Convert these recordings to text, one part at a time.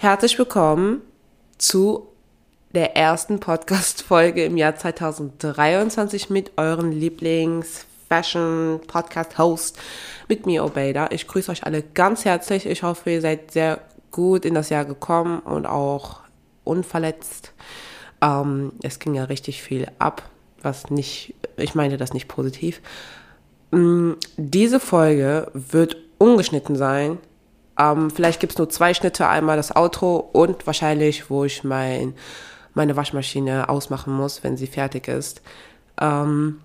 Herzlich willkommen zu der ersten Podcast-Folge im Jahr 2023 mit euren Lieblings-Fashion-Podcast-Host, mit mir, Obeida. Ich grüße euch alle ganz herzlich. Ich hoffe, ihr seid sehr gut in das Jahr gekommen und auch unverletzt. Ähm, es ging ja richtig viel ab, was nicht, ich meine das nicht positiv. Ähm, diese Folge wird ungeschnitten sein. Ähm, vielleicht gibt es nur zwei Schnitte, einmal das Outro und wahrscheinlich, wo ich mein meine Waschmaschine ausmachen muss, wenn sie fertig ist. Ähm,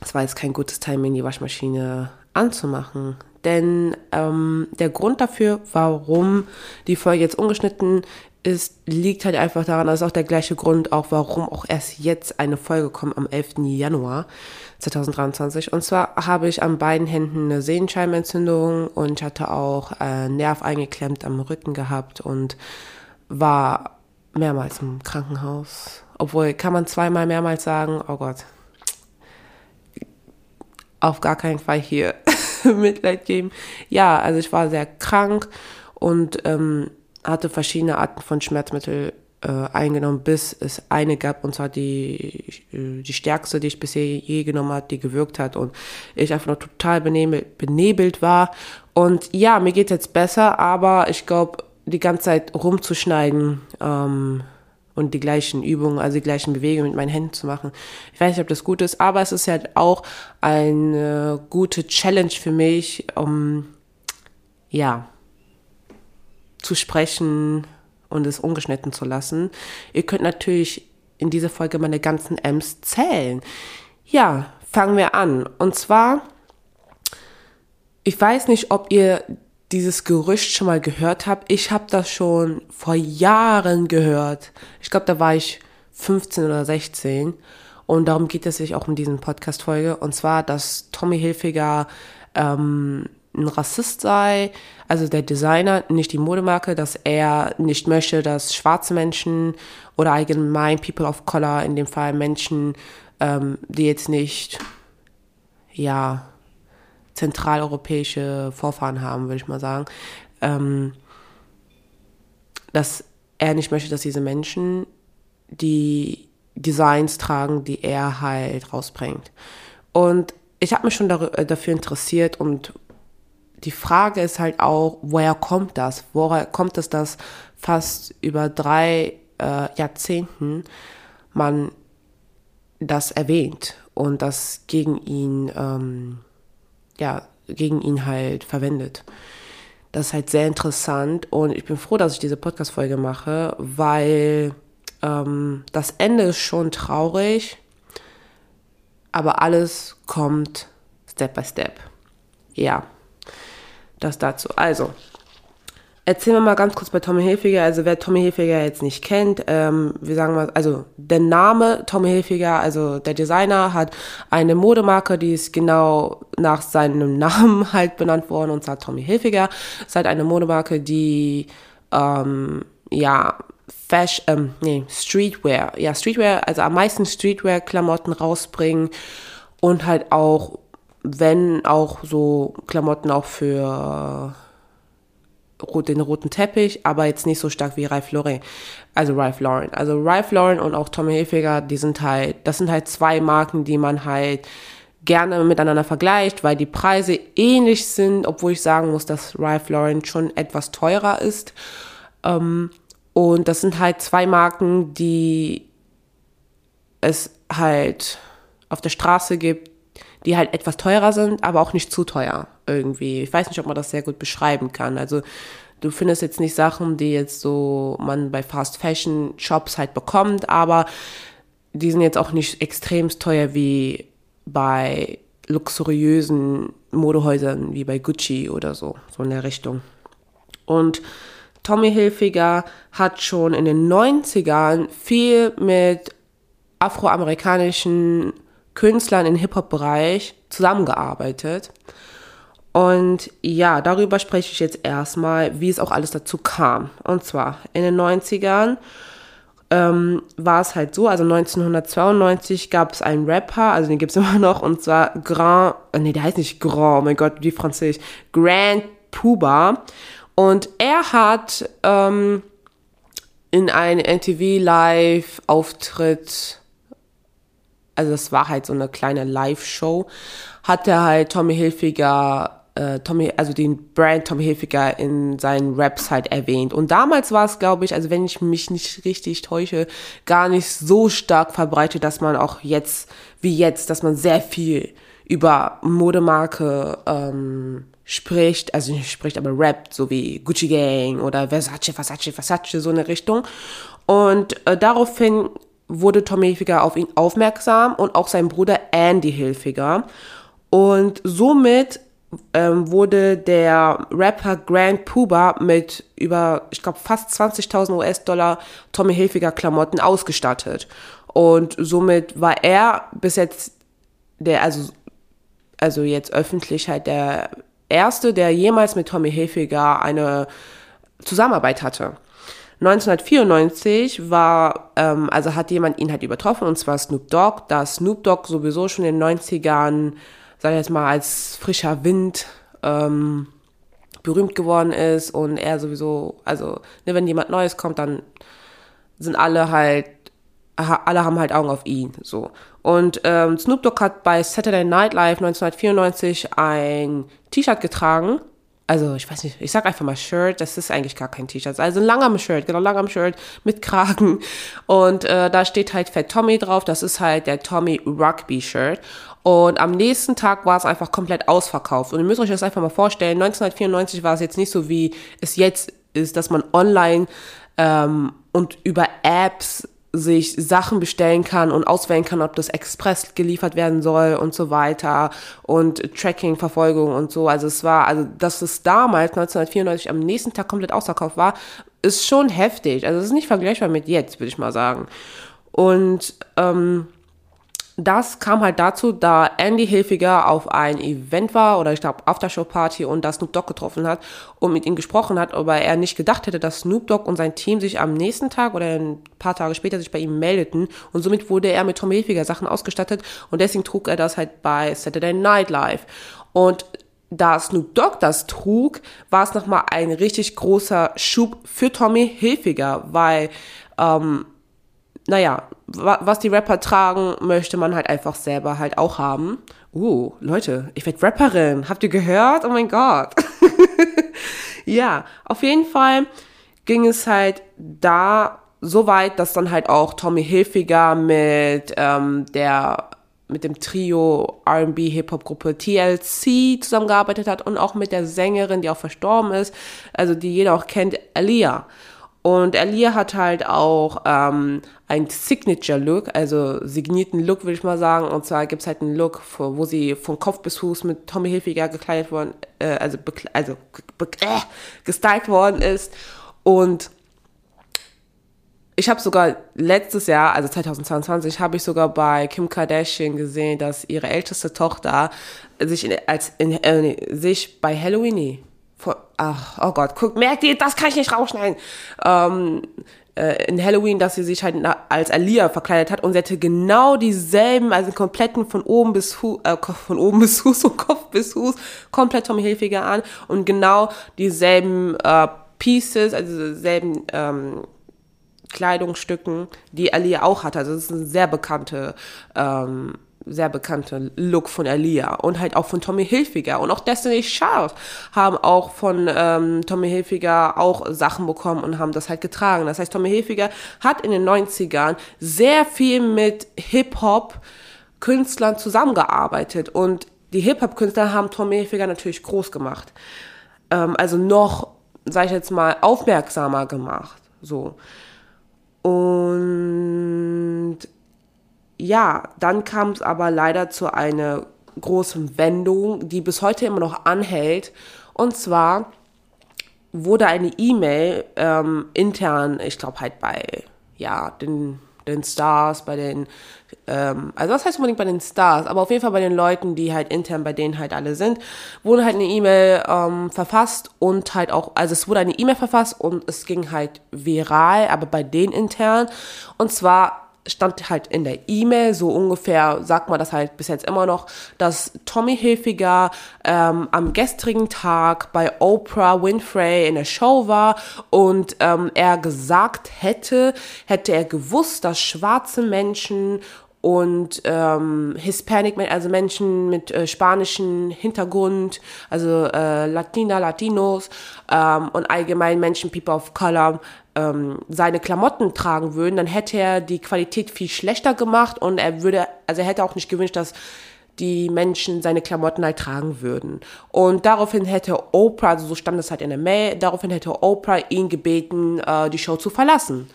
es war jetzt kein gutes Timing, die Waschmaschine anzumachen. Denn ähm, der Grund dafür, warum die Folge jetzt ungeschnitten ist, liegt halt einfach daran, das ist auch der gleiche Grund, auch warum auch erst jetzt eine Folge kommt am 11. Januar 2023. Und zwar habe ich an beiden Händen eine Sehenscheimenentzündung und hatte auch äh, Nerv eingeklemmt am Rücken gehabt und war mehrmals im Krankenhaus. Obwohl, kann man zweimal mehrmals sagen, oh Gott, auf gar keinen Fall hier Mitleid geben. Ja, also ich war sehr krank und ähm, hatte verschiedene Arten von Schmerzmittel äh, eingenommen, bis es eine gab, und zwar die, äh, die stärkste, die ich bisher je genommen habe, die gewirkt hat und ich einfach nur total benebelt, benebelt war. Und ja, mir geht jetzt besser, aber ich glaube, die ganze Zeit rumzuschneiden ähm, und die gleichen Übungen, also die gleichen Bewegungen mit meinen Händen zu machen. Ich weiß nicht, ob das gut ist, aber es ist halt auch eine gute Challenge für mich, um ja zu sprechen und es ungeschnitten zu lassen. Ihr könnt natürlich in dieser Folge meine ganzen M's zählen. Ja, fangen wir an. Und zwar, ich weiß nicht, ob ihr dieses Gerücht schon mal gehört habe. Ich habe das schon vor Jahren gehört. Ich glaube, da war ich 15 oder 16. Und darum geht es sich auch in diesen Podcast-Folge. Und zwar, dass Tommy Hilfiger ähm, ein Rassist sei, also der Designer, nicht die Modemarke, dass er nicht möchte, dass schwarze Menschen oder allgemein People of Color, in dem Fall Menschen, ähm, die jetzt nicht, ja, zentraleuropäische Vorfahren haben, würde ich mal sagen, ähm, dass er nicht möchte, dass diese Menschen die Designs tragen, die er halt rausbringt. Und ich habe mich schon äh, dafür interessiert und die Frage ist halt auch, woher kommt das? Woher kommt es, dass fast über drei äh, Jahrzehnten man das erwähnt und das gegen ihn ähm, ja, gegen ihn halt verwendet. Das ist halt sehr interessant und ich bin froh, dass ich diese Podcast-Folge mache, weil ähm, das Ende ist schon traurig, aber alles kommt Step by Step. Ja, das dazu. Also, Erzählen wir mal ganz kurz bei Tommy Hilfiger. Also wer Tommy Hilfiger jetzt nicht kennt, ähm, wir sagen mal, also der Name Tommy Hilfiger, also der Designer hat eine Modemarke, die ist genau nach seinem Namen halt benannt worden und zwar Tommy Hilfiger. Es ist halt eine Modemarke, die ähm, ja Fashion, ähm, nee, Streetwear, ja Streetwear, also am meisten Streetwear-Klamotten rausbringen und halt auch, wenn auch so Klamotten auch für den roten Teppich, aber jetzt nicht so stark wie Ralph Lauren. Also Ralph Lauren. Also Ralph Lauren und auch Tommy Hilfiger, die sind halt, das sind halt zwei Marken, die man halt gerne miteinander vergleicht, weil die Preise ähnlich sind, obwohl ich sagen muss, dass Ralph Lauren schon etwas teurer ist. Ähm, und das sind halt zwei Marken, die es halt auf der Straße gibt, die halt etwas teurer sind, aber auch nicht zu teuer irgendwie. Ich weiß nicht, ob man das sehr gut beschreiben kann. Also du findest jetzt nicht Sachen, die jetzt so man bei Fast Fashion Shops halt bekommt, aber die sind jetzt auch nicht extremst teuer wie bei luxuriösen Modehäusern wie bei Gucci oder so, so in der Richtung. Und Tommy Hilfiger hat schon in den 90ern viel mit afroamerikanischen Künstlern im Hip-Hop-Bereich zusammengearbeitet. Und ja, darüber spreche ich jetzt erstmal, wie es auch alles dazu kam. Und zwar in den 90ern ähm, war es halt so, also 1992 gab es einen Rapper, also den gibt es immer noch, und zwar Grand, äh, nee, der heißt nicht Grand, mein Gott, wie Französisch, Grand Puba. Und er hat ähm, in einem NTV Live-Auftritt, also das war halt so eine kleine Live-Show, hat er halt Tommy Hilfiger äh, Tommy, also den Brand Tommy Hilfiger in seinen Raps halt erwähnt. Und damals war es, glaube ich, also wenn ich mich nicht richtig täusche, gar nicht so stark verbreitet, dass man auch jetzt, wie jetzt, dass man sehr viel über Modemarke ähm, spricht, also nicht spricht, aber rappt, so wie Gucci Gang oder Versace, Versace, Versace, so eine Richtung. Und äh, daraufhin wurde Tommy Hilfiger auf ihn aufmerksam und auch sein Bruder Andy Hilfiger. Und somit ähm, wurde der Rapper Grand Puba mit über, ich glaube, fast 20.000 US-Dollar Tommy Hilfiger Klamotten ausgestattet. Und somit war er bis jetzt der, also, also jetzt öffentlich halt der erste, der jemals mit Tommy Hilfiger eine Zusammenarbeit hatte. 1994 war, ähm, also hat jemand ihn halt übertroffen, und zwar Snoop Dogg, da Snoop Dogg sowieso schon in den 90ern sag ich jetzt mal, als frischer Wind ähm, berühmt geworden ist und er sowieso, also ne, wenn jemand Neues kommt, dann sind alle halt, alle haben halt Augen auf ihn, so. Und ähm, Snoop Dogg hat bei Saturday Night Live 1994 ein T-Shirt getragen, also ich weiß nicht, ich sag einfach mal Shirt, das ist eigentlich gar kein T-Shirt, also ein langer Shirt, genau, langer Shirt mit Kragen. Und äh, da steht halt Fat Tommy drauf, das ist halt der Tommy Rugby Shirt. Und am nächsten Tag war es einfach komplett ausverkauft. Und ihr müsst euch das einfach mal vorstellen, 1994 war es jetzt nicht so, wie es jetzt ist, dass man online ähm, und über Apps sich Sachen bestellen kann und auswählen kann, ob das express geliefert werden soll und so weiter und Tracking, Verfolgung und so. Also es war, also dass es damals 1994 am nächsten Tag komplett ausverkauft war, ist schon heftig. Also es ist nicht vergleichbar mit jetzt, würde ich mal sagen. Und ähm, das kam halt dazu, da Andy Hilfiger auf ein Event war oder ich glaube Aftershow-Party und da Snoop Dogg getroffen hat und mit ihm gesprochen hat, aber er nicht gedacht hätte, dass Snoop Dogg und sein Team sich am nächsten Tag oder ein paar Tage später sich bei ihm meldeten und somit wurde er mit Tom Hilfiger Sachen ausgestattet und deswegen trug er das halt bei Saturday Night Live. Und da Snoop Dogg das trug, war es nochmal ein richtig großer Schub für Tommy Hilfiger, weil ähm, naja, was die Rapper tragen, möchte man halt einfach selber halt auch haben. Uh, Leute, ich werde Rapperin. Habt ihr gehört? Oh mein Gott. ja, auf jeden Fall ging es halt da so weit, dass dann halt auch Tommy Hilfiger mit ähm, der mit dem Trio R&B Hip Hop Gruppe TLC zusammengearbeitet hat und auch mit der Sängerin, die auch verstorben ist, also die jeder auch kennt, Alia. Und Alia hat halt auch ähm, ein Signature-Look, also signierten Look, würde ich mal sagen. Und zwar gibt's halt einen Look, wo sie von Kopf bis Fuß mit Tommy Hilfiger gekleidet worden, äh, also, also äh, gestylt worden ist. Und ich habe sogar letztes Jahr, also 2022, habe ich sogar bei Kim Kardashian gesehen, dass ihre älteste Tochter sich in, als in, äh, sich bei Halloween ach, oh Gott, guck, merkt ihr, das kann ich nicht rausschneiden. Ähm, äh, in Halloween, dass sie sich halt als Alia verkleidet hat und sie hatte genau dieselben, also kompletten von oben bis Fuß, äh, von oben bis Fuß und Kopf bis Fuß, komplett Tommy Hilfiger an und genau dieselben äh, Pieces, also dieselben ähm, Kleidungsstücken, die Alia auch hatte. Also das ist eine sehr bekannte ähm, sehr bekannte Look von Alia und halt auch von Tommy Hilfiger und auch Destiny Child haben auch von ähm, Tommy Hilfiger auch Sachen bekommen und haben das halt getragen. Das heißt, Tommy Hilfiger hat in den 90ern sehr viel mit Hip-Hop Künstlern zusammengearbeitet und die Hip-Hop-Künstler haben Tommy Hilfiger natürlich groß gemacht. Ähm, also noch, sag ich jetzt mal, aufmerksamer gemacht. So. Und ja, dann kam es aber leider zu einer großen Wendung, die bis heute immer noch anhält. Und zwar wurde eine E-Mail ähm, intern, ich glaube halt bei ja den den Stars, bei den, ähm, also was heißt unbedingt bei den Stars, aber auf jeden Fall bei den Leuten, die halt intern bei denen halt alle sind, wurde halt eine E-Mail ähm, verfasst und halt auch, also es wurde eine E-Mail verfasst und es ging halt viral, aber bei denen intern. Und zwar stand halt in der E-Mail, so ungefähr sagt man das halt bis jetzt immer noch, dass Tommy Hilfiger ähm, am gestrigen Tag bei Oprah Winfrey in der Show war und ähm, er gesagt hätte, hätte er gewusst, dass schwarze Menschen und ähm, Hispanic, also Menschen mit äh, spanischem Hintergrund, also äh, Latina, Latinos ähm, und allgemein Menschen, People of Color, ähm, seine Klamotten tragen würden, dann hätte er die Qualität viel schlechter gemacht und er würde, also er hätte auch nicht gewünscht, dass die Menschen seine Klamotten halt tragen würden. Und daraufhin hätte Oprah, also so stand es halt in der Mail, daraufhin hätte Oprah ihn gebeten, äh, die Show zu verlassen.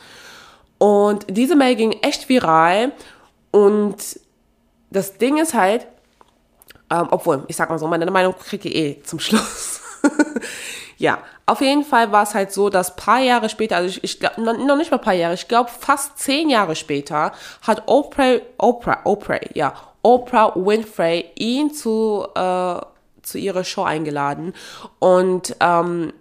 Und diese Mail ging echt viral und das Ding ist halt, ähm, obwohl, ich sag mal so, meine Meinung kriege ich eh zum Schluss. ja, auf jeden Fall war es halt so, dass paar Jahre später, also ich, ich glaube, noch nicht mal paar Jahre, ich glaube fast zehn Jahre später, hat Oprah, Oprah, Oprah, ja, Oprah Winfrey ihn zu, äh, zu ihrer Show eingeladen und ähm,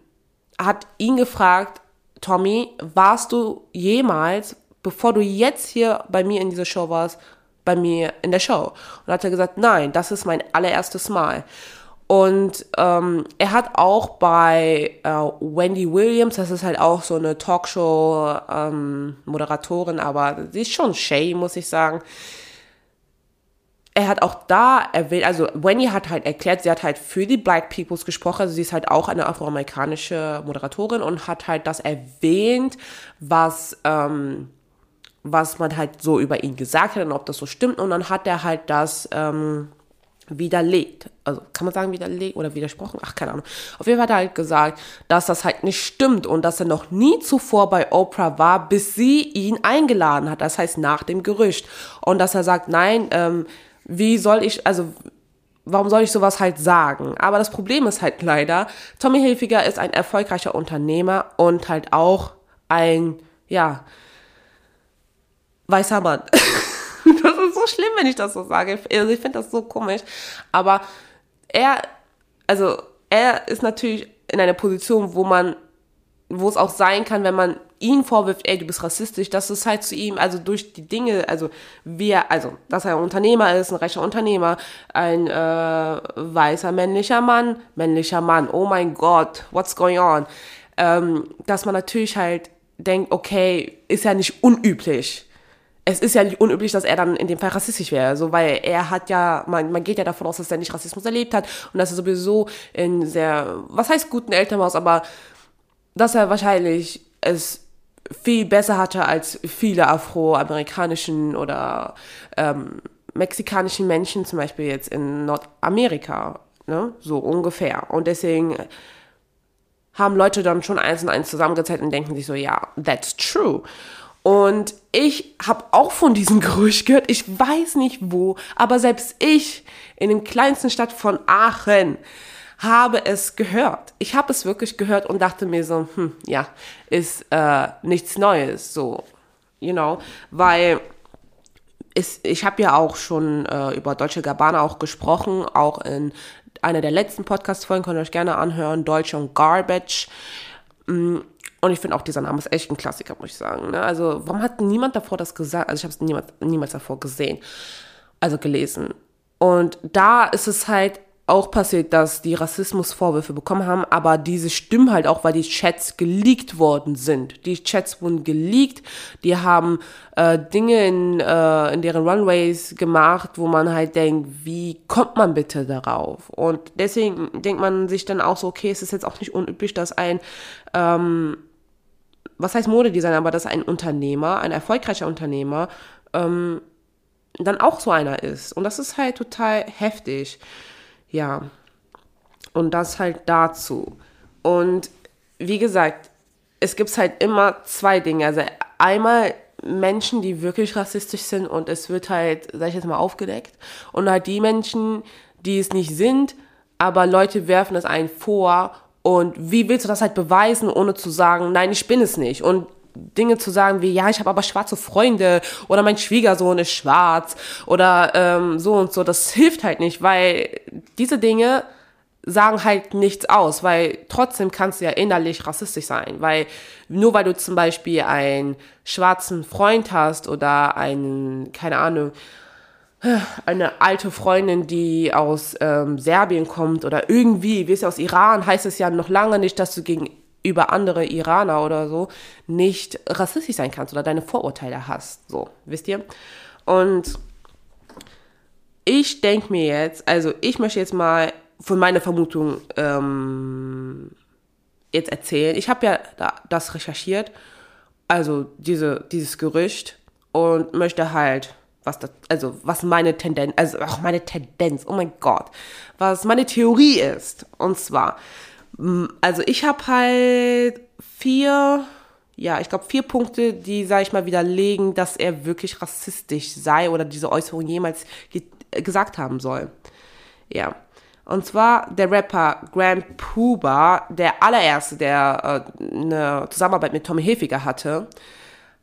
hat ihn gefragt, Tommy, warst du jemals bevor du jetzt hier bei mir in dieser Show warst, bei mir in der Show. Und hat er gesagt, nein, das ist mein allererstes Mal. Und ähm, er hat auch bei äh, Wendy Williams, das ist halt auch so eine Talkshow-Moderatorin, ähm, aber sie ist schon Shay, muss ich sagen. Er hat auch da erwähnt, also Wendy hat halt erklärt, sie hat halt für die Black Peoples gesprochen, also sie ist halt auch eine afroamerikanische Moderatorin und hat halt das erwähnt, was ähm, was man halt so über ihn gesagt hat und ob das so stimmt. Und dann hat er halt das ähm, widerlegt. Also kann man sagen widerlegt oder widersprochen? Ach, keine Ahnung. Auf jeden Fall hat er halt gesagt, dass das halt nicht stimmt und dass er noch nie zuvor bei Oprah war, bis sie ihn eingeladen hat. Das heißt nach dem Gerücht. Und dass er sagt, nein, ähm, wie soll ich, also warum soll ich sowas halt sagen? Aber das Problem ist halt leider, Tommy Hilfiger ist ein erfolgreicher Unternehmer und halt auch ein, ja, weißer Mann. das so schlimm, wenn ich das so sage. Also ich finde das so komisch. Aber er, also er ist natürlich in einer Position, wo man, wo es auch sein kann, wenn man ihn vorwirft, ey, du bist rassistisch, dass es halt zu ihm, also durch die Dinge, also wir, also, dass er ein Unternehmer ist, ein reicher Unternehmer, ein äh, weißer männlicher Mann, männlicher Mann, oh mein Gott, what's going on? Ähm, dass man natürlich halt denkt, okay, ist ja nicht unüblich es ist ja nicht unüblich, dass er dann in dem Fall rassistisch wäre, so, weil er hat ja, man, man geht ja davon aus, dass er nicht Rassismus erlebt hat und dass er sowieso in sehr, was heißt guten Elternhaus, aber dass er wahrscheinlich es viel besser hatte als viele afroamerikanischen oder ähm, mexikanischen Menschen, zum Beispiel jetzt in Nordamerika, ne, so ungefähr. Und deswegen haben Leute dann schon eins und eins zusammengezählt und denken sich so, ja, that's true. Und ich habe auch von diesem Gerücht gehört. Ich weiß nicht wo, aber selbst ich in dem kleinsten Stadt von Aachen habe es gehört. Ich habe es wirklich gehört und dachte mir so, hm, ja, ist äh, nichts Neues, so, you know, weil ist, ich habe ja auch schon äh, über Deutsche Gabbana auch gesprochen, auch in einer der letzten Podcast-Folgen, könnt ihr euch gerne anhören, Deutsche und Garbage. Mm, und ich finde auch dieser Name ist echt ein Klassiker, muss ich sagen. Ne? Also, warum hat niemand davor das gesagt? Also, ich habe es niemals, niemals davor gesehen, also gelesen. Und da ist es halt auch passiert, dass die Rassismusvorwürfe bekommen haben, aber diese stimmen halt auch, weil die Chats geleakt worden sind. Die Chats wurden geleakt, die haben äh, Dinge in, äh, in deren Runways gemacht, wo man halt denkt, wie kommt man bitte darauf? Und deswegen denkt man sich dann auch so, okay, es ist jetzt auch nicht unüblich, dass ein ähm, was heißt Modedesigner, aber dass ein Unternehmer, ein erfolgreicher Unternehmer, ähm, dann auch so einer ist. Und das ist halt total heftig. Ja. Und das halt dazu. Und wie gesagt, es gibt halt immer zwei Dinge. Also einmal Menschen, die wirklich rassistisch sind und es wird halt, sag ich jetzt mal, aufgedeckt. Und halt die Menschen, die es nicht sind, aber Leute werfen es einen vor und wie willst du das halt beweisen, ohne zu sagen, nein, ich bin es nicht? Und Dinge zu sagen wie, ja, ich habe aber schwarze Freunde oder mein Schwiegersohn ist schwarz oder ähm, so und so, das hilft halt nicht, weil diese Dinge sagen halt nichts aus, weil trotzdem kannst du ja innerlich rassistisch sein, weil nur weil du zum Beispiel einen schwarzen Freund hast oder einen, keine Ahnung, eine alte Freundin, die aus ähm, Serbien kommt oder irgendwie, wie es aus Iran, heißt es ja noch lange nicht, dass du gegenüber andere Iraner oder so nicht rassistisch sein kannst oder deine Vorurteile hast, so, wisst ihr? Und ich denke mir jetzt, also ich möchte jetzt mal von meiner Vermutung ähm, jetzt erzählen. Ich habe ja da, das recherchiert, also diese, dieses Gerücht und möchte halt was das, also was meine Tendenz, also auch meine Tendenz, oh mein Gott, was meine Theorie ist. Und zwar, also ich habe halt vier, ja, ich glaube vier Punkte, die, sage ich mal, widerlegen, dass er wirklich rassistisch sei oder diese Äußerung jemals ge gesagt haben soll. Ja. Und zwar der Rapper Grand Puba, der allererste, der äh, eine Zusammenarbeit mit Tommy Hilfiger hatte,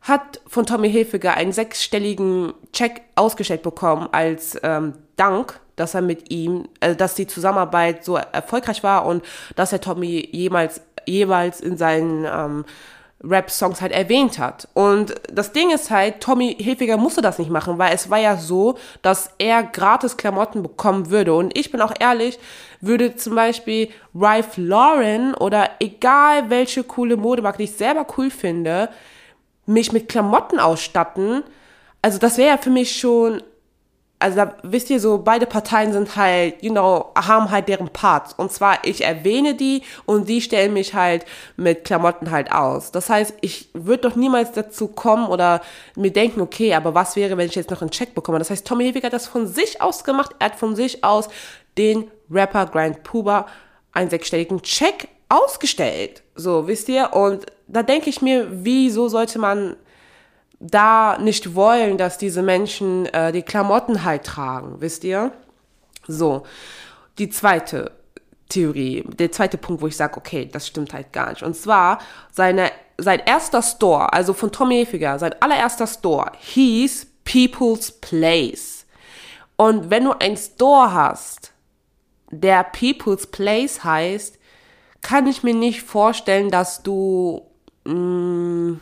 hat von Tommy Hilfiger einen sechsstelligen Check ausgestellt bekommen als ähm, Dank, dass er mit ihm, äh, dass die Zusammenarbeit so erfolgreich war und dass er Tommy jemals jeweils in seinen ähm, Rap-Songs halt erwähnt hat. Und das Ding ist halt, Tommy Hilfiger musste das nicht machen, weil es war ja so, dass er gratis Klamotten bekommen würde. Und ich bin auch ehrlich, würde zum Beispiel Ralph Lauren oder egal welche coole Modemarke, die ich selber cool finde, mich mit Klamotten ausstatten. Also das wäre ja für mich schon also da, wisst ihr so, beide Parteien sind halt, you know, haben halt deren Parts. Und zwar, ich erwähne die und die stellen mich halt mit Klamotten halt aus. Das heißt, ich würde doch niemals dazu kommen oder mir denken, okay, aber was wäre, wenn ich jetzt noch einen Check bekomme? Das heißt, Tommy Hilfiger hat das von sich aus gemacht. Er hat von sich aus den Rapper Grand Puba einen sechsstelligen Check ausgestellt. So, wisst ihr? Und da denke ich mir, wieso sollte man da nicht wollen, dass diese Menschen äh, die Klamotten halt tragen, wisst ihr? So, die zweite Theorie, der zweite Punkt, wo ich sage, okay, das stimmt halt gar nicht. Und zwar seine, sein erster Store, also von Tommy Hilfiger, sein allererster Store hieß People's Place. Und wenn du ein Store hast, der People's Place heißt, kann ich mir nicht vorstellen, dass du mm,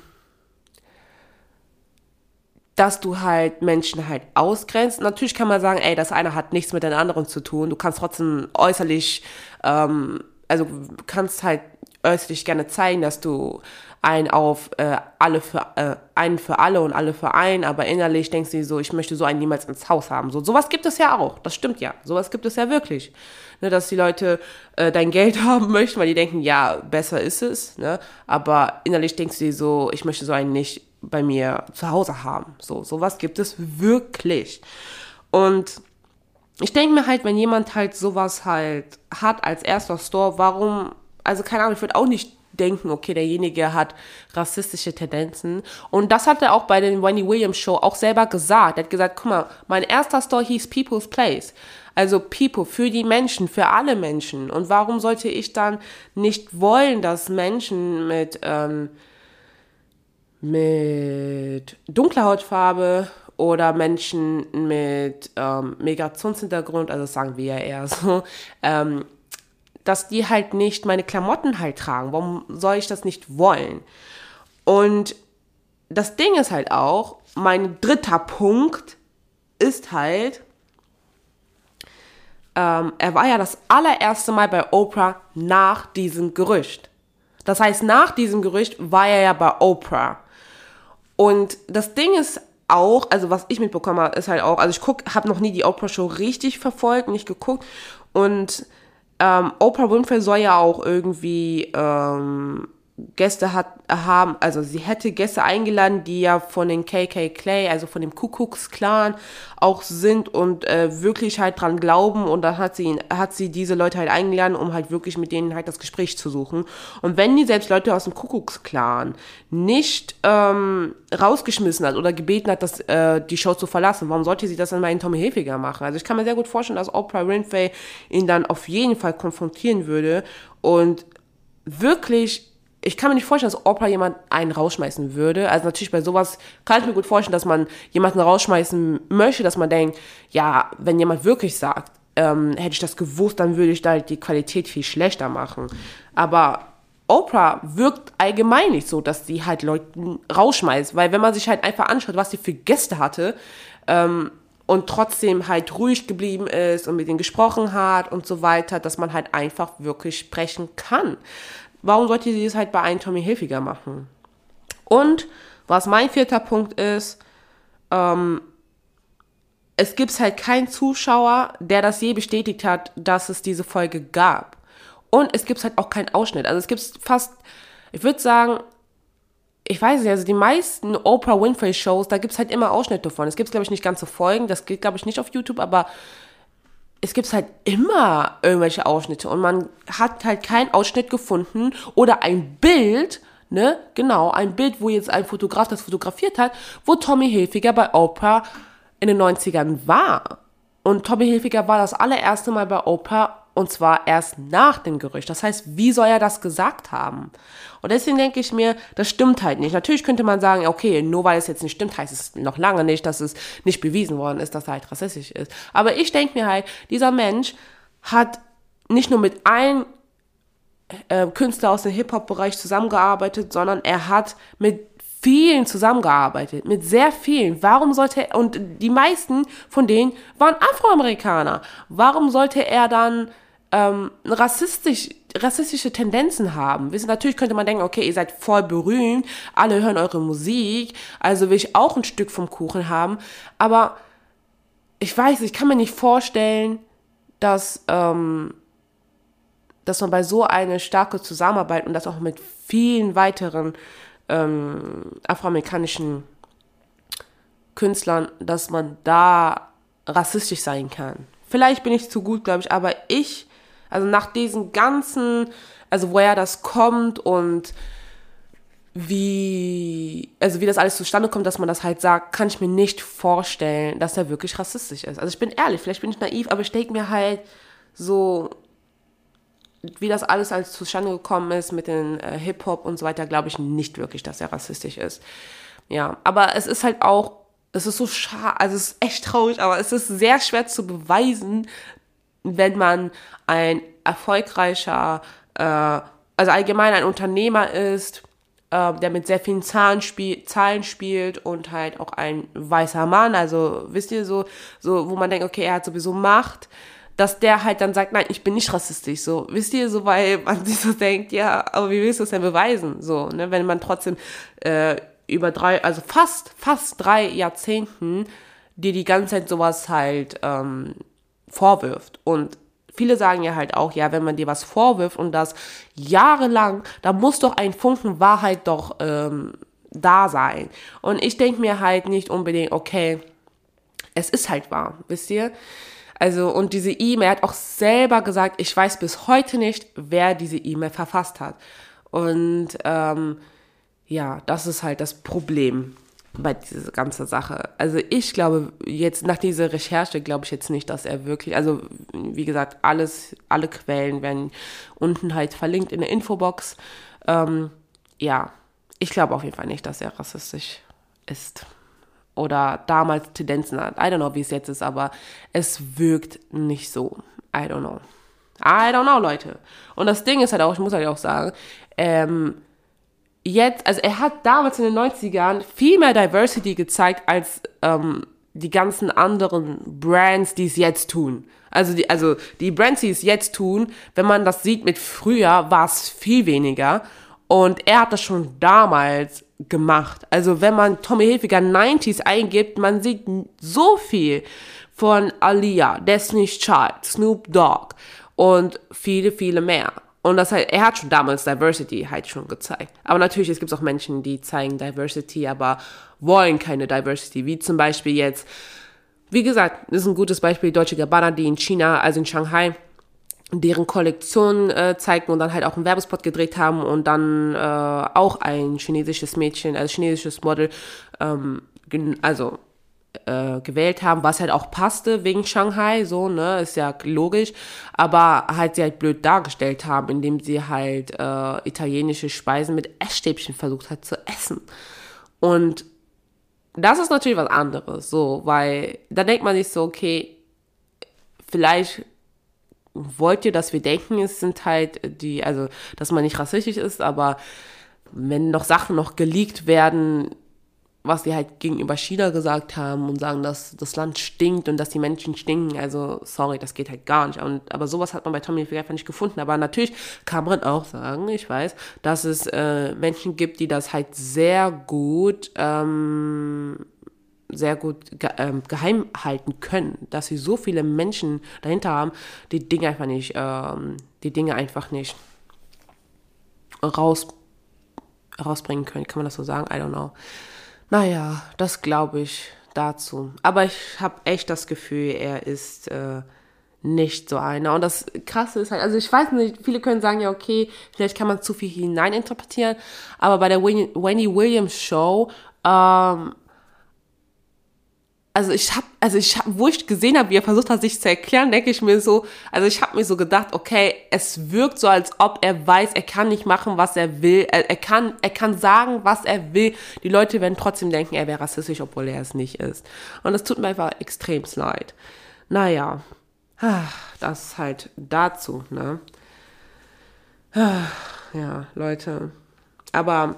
dass du halt Menschen halt ausgrenzt. Natürlich kann man sagen, ey, das eine hat nichts mit den anderen zu tun. Du kannst trotzdem äußerlich, ähm, also kannst halt äußerlich gerne zeigen, dass du einen auf äh, alle für äh, einen für alle und alle für einen, aber innerlich denkst du so, ich möchte so einen niemals ins Haus haben. So sowas gibt es ja auch. Das stimmt ja. Sowas gibt es ja wirklich. Ne, dass die Leute äh, dein Geld haben möchten, weil die denken, ja, besser ist es, ne? Aber innerlich denkst du dir so, ich möchte so einen nicht bei mir zu Hause haben. So, sowas gibt es wirklich. Und ich denke mir halt, wenn jemand halt sowas halt hat als erster Store, warum, also keine Ahnung, ich würde auch nicht denken, okay, derjenige hat rassistische Tendenzen. Und das hat er auch bei den Wendy Williams Show auch selber gesagt. Er hat gesagt, guck mal, mein erster Store hieß People's Place. Also People, für die Menschen, für alle Menschen. Und warum sollte ich dann nicht wollen, dass Menschen mit, ähm, mit dunkler Hautfarbe oder Menschen mit ähm, Migrationshintergrund, also sagen wir ja eher so, ähm, dass die halt nicht meine Klamotten halt tragen. Warum soll ich das nicht wollen? Und das Ding ist halt auch, mein dritter Punkt ist halt, ähm, er war ja das allererste Mal bei Oprah nach diesem Gerücht. Das heißt, nach diesem Gerücht war er ja bei Oprah. Und das Ding ist auch, also was ich mitbekommen habe, ist halt auch, also ich guck, habe noch nie die Oprah Show richtig verfolgt, nicht geguckt und ähm, Oprah Winfrey soll ja auch irgendwie ähm, Gäste hat, haben, also sie hätte Gäste eingeladen, die ja von den KK Clay, also von dem Kuckucks-Clan auch sind und äh, wirklich halt dran glauben und dann hat sie, hat sie diese Leute halt eingeladen, um halt wirklich mit denen halt das Gespräch zu suchen. Und wenn die selbst Leute aus dem Kuckucks-Clan nicht ähm, rausgeschmissen hat oder gebeten hat, dass, äh, die Show zu verlassen, warum sollte sie das dann mal in Tommy Hilfiger machen? Also ich kann mir sehr gut vorstellen, dass Oprah Winfrey ihn dann auf jeden Fall konfrontieren würde und wirklich ich kann mir nicht vorstellen, dass Oprah jemand einen rausschmeißen würde. Also natürlich bei sowas kann ich mir gut vorstellen, dass man jemanden rausschmeißen möchte, dass man denkt, ja, wenn jemand wirklich sagt, ähm, hätte ich das gewusst, dann würde ich da halt die Qualität viel schlechter machen. Aber Oprah wirkt allgemein nicht so, dass sie halt Leuten rausschmeißt, weil wenn man sich halt einfach anschaut, was sie für Gäste hatte ähm, und trotzdem halt ruhig geblieben ist und mit ihnen gesprochen hat und so weiter, dass man halt einfach wirklich sprechen kann. Warum sollte sie es halt bei einem Tommy Hilfiger machen? Und was mein vierter Punkt ist, ähm, es gibt halt keinen Zuschauer, der das je bestätigt hat, dass es diese Folge gab. Und es gibt halt auch keinen Ausschnitt. Also es gibt fast, ich würde sagen, ich weiß nicht, also die meisten Oprah Winfrey Shows, da gibt es halt immer Ausschnitte von. Es gibt, glaube ich, nicht ganze Folgen, das geht, glaube ich, nicht auf YouTube, aber es gibt halt immer irgendwelche Ausschnitte und man hat halt keinen Ausschnitt gefunden oder ein Bild, ne, genau, ein Bild, wo jetzt ein Fotograf das fotografiert hat, wo Tommy Hilfiger bei Oprah in den 90ern war. Und Tommy Hilfiger war das allererste Mal bei Oprah und zwar erst nach dem Gerücht. Das heißt, wie soll er das gesagt haben? Und deswegen denke ich mir, das stimmt halt nicht. Natürlich könnte man sagen, okay, nur weil es jetzt nicht stimmt, heißt es noch lange nicht, dass es nicht bewiesen worden ist, dass er halt rassistisch ist. Aber ich denke mir halt, dieser Mensch hat nicht nur mit einem äh, Künstler aus dem Hip-Hop-Bereich zusammengearbeitet, sondern er hat mit vielen zusammengearbeitet, mit sehr vielen. Warum sollte er, und die meisten von denen waren Afroamerikaner. Warum sollte er dann ähm, rassistisch, rassistische Tendenzen haben? Wissen, natürlich könnte man denken, okay, ihr seid voll berühmt, alle hören eure Musik, also will ich auch ein Stück vom Kuchen haben. Aber ich weiß, ich kann mir nicht vorstellen, dass, ähm, dass man bei so einer starke Zusammenarbeit und das auch mit vielen weiteren ähm, afroamerikanischen Künstlern, dass man da rassistisch sein kann. Vielleicht bin ich zu gut, glaube ich, aber ich, also nach diesen ganzen, also woher das kommt und wie, also wie das alles zustande kommt, dass man das halt sagt, kann ich mir nicht vorstellen, dass er wirklich rassistisch ist. Also ich bin ehrlich, vielleicht bin ich naiv, aber ich denke mir halt so, wie das alles als zustande gekommen ist mit den äh, Hip-Hop und so weiter, glaube ich nicht wirklich, dass er rassistisch ist. Ja, aber es ist halt auch, es ist so schade, also es ist echt traurig, aber es ist sehr schwer zu beweisen, wenn man ein erfolgreicher, äh, also allgemein ein Unternehmer ist, äh, der mit sehr vielen Zahlen, spiel, Zahlen spielt und halt auch ein weißer Mann, also wisst ihr so, so, wo man denkt, okay, er hat sowieso Macht, dass der halt dann sagt, nein, ich bin nicht rassistisch, so, wisst ihr, so, weil man sich so denkt, ja, aber wie willst du es denn beweisen, so, ne, wenn man trotzdem äh, über drei, also fast, fast drei Jahrzehnten dir die ganze Zeit sowas halt ähm, vorwirft und Viele sagen ja halt auch, ja, wenn man dir was vorwirft und das jahrelang, da muss doch ein Funken Wahrheit doch ähm, da sein. Und ich denke mir halt nicht unbedingt, okay, es ist halt wahr, wisst ihr? Also, und diese E-Mail hat auch selber gesagt, ich weiß bis heute nicht, wer diese E-Mail verfasst hat. Und ähm, ja, das ist halt das Problem bei dieser ganzen Sache. Also ich glaube jetzt nach dieser Recherche glaube ich jetzt nicht, dass er wirklich, also wie gesagt, alles, alle Quellen werden unten halt verlinkt in der Infobox. Ähm, ja, ich glaube auf jeden Fall nicht, dass er rassistisch ist oder damals Tendenzen hat. I don't know, wie es jetzt ist, aber es wirkt nicht so. I don't know. I don't know, Leute. Und das Ding ist halt auch, ich muss halt auch sagen, ähm, jetzt, also er hat damals in den 90ern viel mehr Diversity gezeigt als ähm, die ganzen anderen Brands, die es jetzt tun. Also die, also die Brands, die es jetzt tun, wenn man das sieht mit früher, war es viel weniger. Und er hat das schon damals gemacht. Also wenn man Tommy Hilfiger 90s eingibt, man sieht so viel von Aliyah, Destiny's Child, Snoop Dogg und viele, viele mehr. Und das heißt, er hat schon damals Diversity halt schon gezeigt. Aber natürlich, es gibt auch Menschen, die zeigen Diversity, aber wollen keine Diversity. Wie zum Beispiel jetzt, wie gesagt, das ist ein gutes Beispiel, Deutsche Gabbana, die in China, also in Shanghai, deren Kollektion äh, zeigten und dann halt auch einen Werbespot gedreht haben und dann äh, auch ein chinesisches Mädchen, also chinesisches Model, ähm, also äh, gewählt haben, was halt auch passte wegen Shanghai, so, ne, ist ja logisch, aber halt sie halt blöd dargestellt haben, indem sie halt äh, italienische Speisen mit Essstäbchen versucht hat zu essen. Und das ist natürlich was anderes, so, weil da denkt man sich so, okay, vielleicht wollt ihr, dass wir denken, es sind halt die, also, dass man nicht rassistisch ist, aber wenn noch Sachen noch geleakt werden, was die halt gegenüber China gesagt haben und sagen, dass das Land stinkt und dass die Menschen stinken. Also, sorry, das geht halt gar nicht. Und, aber sowas hat man bei Tommy einfach nicht gefunden. Aber natürlich kann man auch sagen, ich weiß, dass es äh, Menschen gibt, die das halt sehr gut, ähm, sehr gut ge ähm, geheim halten können, dass sie so viele Menschen dahinter haben, die Dinge einfach nicht, ähm, die Dinge einfach nicht raus, rausbringen können. Kann man das so sagen? I don't know. Naja, das glaube ich dazu. Aber ich habe echt das Gefühl, er ist äh, nicht so einer. Und das Krasse ist halt, also ich weiß nicht, viele können sagen, ja, okay, vielleicht kann man zu viel hineininterpretieren, aber bei der Wendy Williams Show ähm, also ich habe, also ich hab, wo ich gesehen habe, wie er versucht hat, sich zu erklären, denke ich mir so, also ich habe mir so gedacht, okay, es wirkt so, als ob er weiß, er kann nicht machen, was er will, er, er kann, er kann sagen, was er will. Die Leute werden trotzdem denken, er wäre rassistisch, obwohl er es nicht ist. Und das tut mir einfach extrem leid. Naja, das ist halt dazu, ne? Ja, Leute. Aber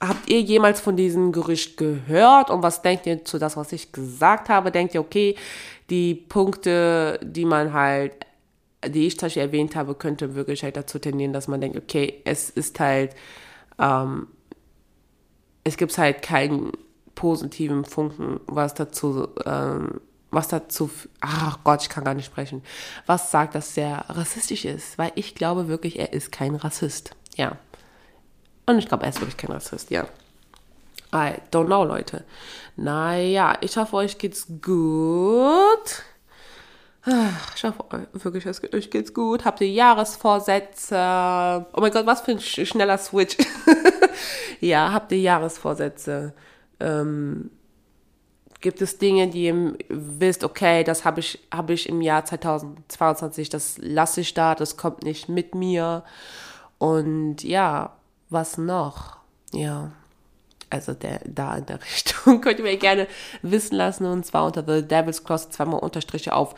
Habt ihr jemals von diesem Gerücht gehört und was denkt ihr zu das, was ich gesagt habe? Denkt ihr, okay, die Punkte, die man halt, die ich zum Beispiel erwähnt habe, könnte wirklich halt dazu tendieren, dass man denkt, okay, es ist halt, ähm, es gibt halt keinen positiven Funken, was dazu, ähm, was dazu, ach Gott, ich kann gar nicht sprechen, was sagt, dass er rassistisch ist, weil ich glaube wirklich, er ist kein Rassist. Ja. Und ich glaube, er ist wirklich kein Rassist, ja. I don't know, Leute. Naja, ich hoffe, euch geht's gut. Ich hoffe wirklich, euch geht's gut. Habt ihr Jahresvorsätze? Oh mein Gott, was für ein schneller Switch. ja, habt ihr Jahresvorsätze? Ähm, gibt es Dinge, die ihr wisst, okay, das habe ich, hab ich im Jahr 2022, das lasse ich da, das kommt nicht mit mir. Und ja, was noch? Ja, also der, da in der Richtung könnt ihr mir gerne wissen lassen und zwar unter The Devil's Cross zweimal Unterstriche auf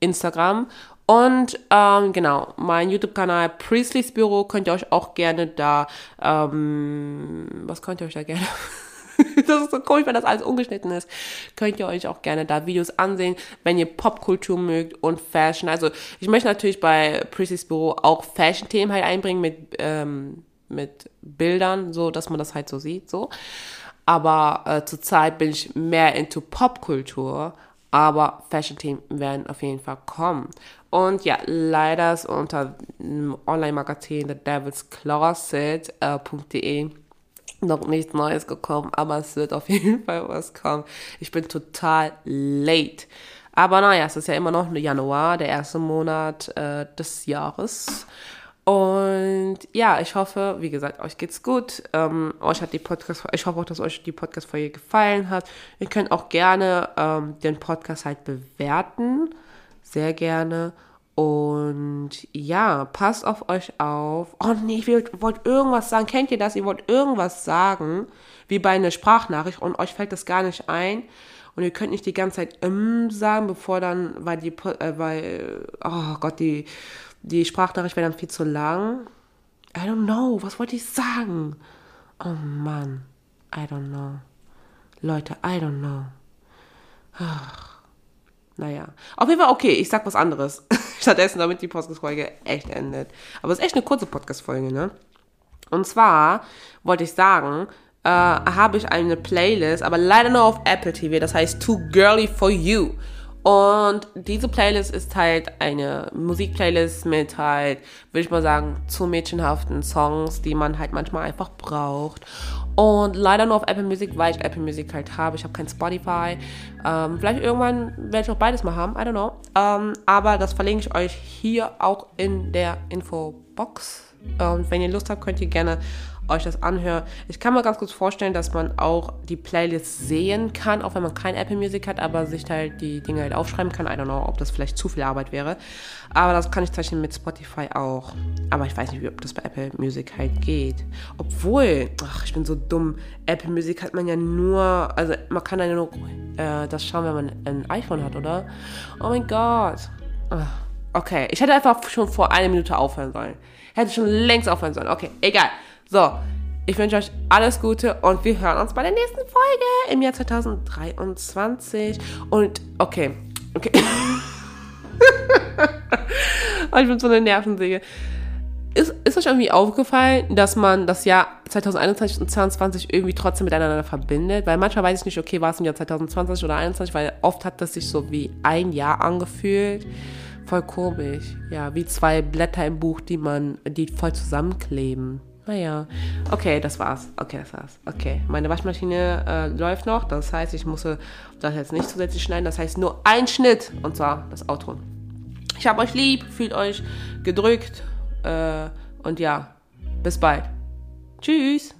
Instagram. Und ähm, genau, mein YouTube-Kanal Priestley's Büro könnt ihr euch auch gerne da, ähm, was könnt ihr euch da gerne, das ist so komisch, wenn das alles ungeschnitten ist, könnt ihr euch auch gerne da Videos ansehen, wenn ihr Popkultur mögt und Fashion. Also ich möchte natürlich bei Priestley's Büro auch Fashion-Themen halt einbringen mit, ähm, mit Bildern, so dass man das halt so sieht, so. Aber äh, zurzeit bin ich mehr into Popkultur, aber Fashion-Themen werden auf jeden Fall kommen. Und ja, leider ist unter Online-Magazin The Devil's Closet.de äh, noch nichts Neues gekommen, aber es wird auf jeden Fall was kommen. Ich bin total late. Aber naja, es ist ja immer noch Januar, der erste Monat äh, des Jahres. Und ja, ich hoffe, wie gesagt, euch geht's gut. Ähm, euch hat die Podcast, ich hoffe auch, dass euch die Podcast-Folge gefallen hat. Ihr könnt auch gerne ähm, den Podcast halt bewerten. Sehr gerne. Und ja, passt auf euch auf. Oh nee, ich wollte irgendwas sagen. Kennt ihr das? Ihr wollt irgendwas sagen, wie bei einer Sprachnachricht und euch fällt das gar nicht ein. Und ihr könnt nicht die ganze Zeit ähm sagen, bevor dann, weil die, äh, weil, oh Gott, die die Sprachnachricht wäre dann viel zu lang. I don't know, was wollte ich sagen? Oh Mann, I don't know. Leute, I don't know. Ach, naja. Auf jeden Fall, okay, ich sag was anderes. Stattdessen, damit die Podcast-Folge echt endet. Aber es ist echt eine kurze Podcast-Folge, ne? Und zwar wollte ich sagen, äh, habe ich eine Playlist, aber leider nur auf Apple TV. Das heißt Too Girly for You. Und diese Playlist ist halt eine Musikplaylist mit halt, würde ich mal sagen, zu mädchenhaften Songs, die man halt manchmal einfach braucht. Und leider nur auf Apple Music, weil ich Apple Music halt habe. Ich habe kein Spotify. Ähm, vielleicht irgendwann werde ich auch beides mal haben. I don't know. Ähm, aber das verlinke ich euch hier auch in der Infobox. Und wenn ihr Lust habt, könnt ihr gerne euch das anhöre. Ich kann mir ganz kurz vorstellen, dass man auch die Playlist sehen kann, auch wenn man kein Apple Music hat, aber sich halt die Dinge halt aufschreiben kann. I don't know, ob das vielleicht zu viel Arbeit wäre. Aber das kann ich zeichnen mit Spotify auch. Aber ich weiß nicht, ob das bei Apple Music halt geht. Obwohl, ach, ich bin so dumm. Apple Music hat man ja nur, also man kann ja nur äh, das schauen, wenn man ein iPhone hat, oder? Oh mein Gott. Okay, ich hätte einfach schon vor einer Minute aufhören sollen. Hätte schon längst aufhören sollen. Okay, egal. So, ich wünsche euch alles Gute und wir hören uns bei der nächsten Folge im Jahr 2023. Und okay, okay. oh, ich bin so eine Nervensäge. Ist, ist euch irgendwie aufgefallen, dass man das Jahr 2021 und 2022 irgendwie trotzdem miteinander verbindet? Weil manchmal weiß ich nicht, okay, war es im Jahr 2020 oder 2021, weil oft hat das sich so wie ein Jahr angefühlt. Voll komisch. Ja, wie zwei Blätter im Buch, die man, die voll zusammenkleben. Naja. Okay, das war's. Okay, das war's. Okay. Meine Waschmaschine äh, läuft noch. Das heißt, ich muss das jetzt nicht zusätzlich schneiden. Das heißt nur ein Schnitt. Und zwar das Outro. Ich hab euch lieb. Fühlt euch gedrückt. Äh, und ja, bis bald. Tschüss.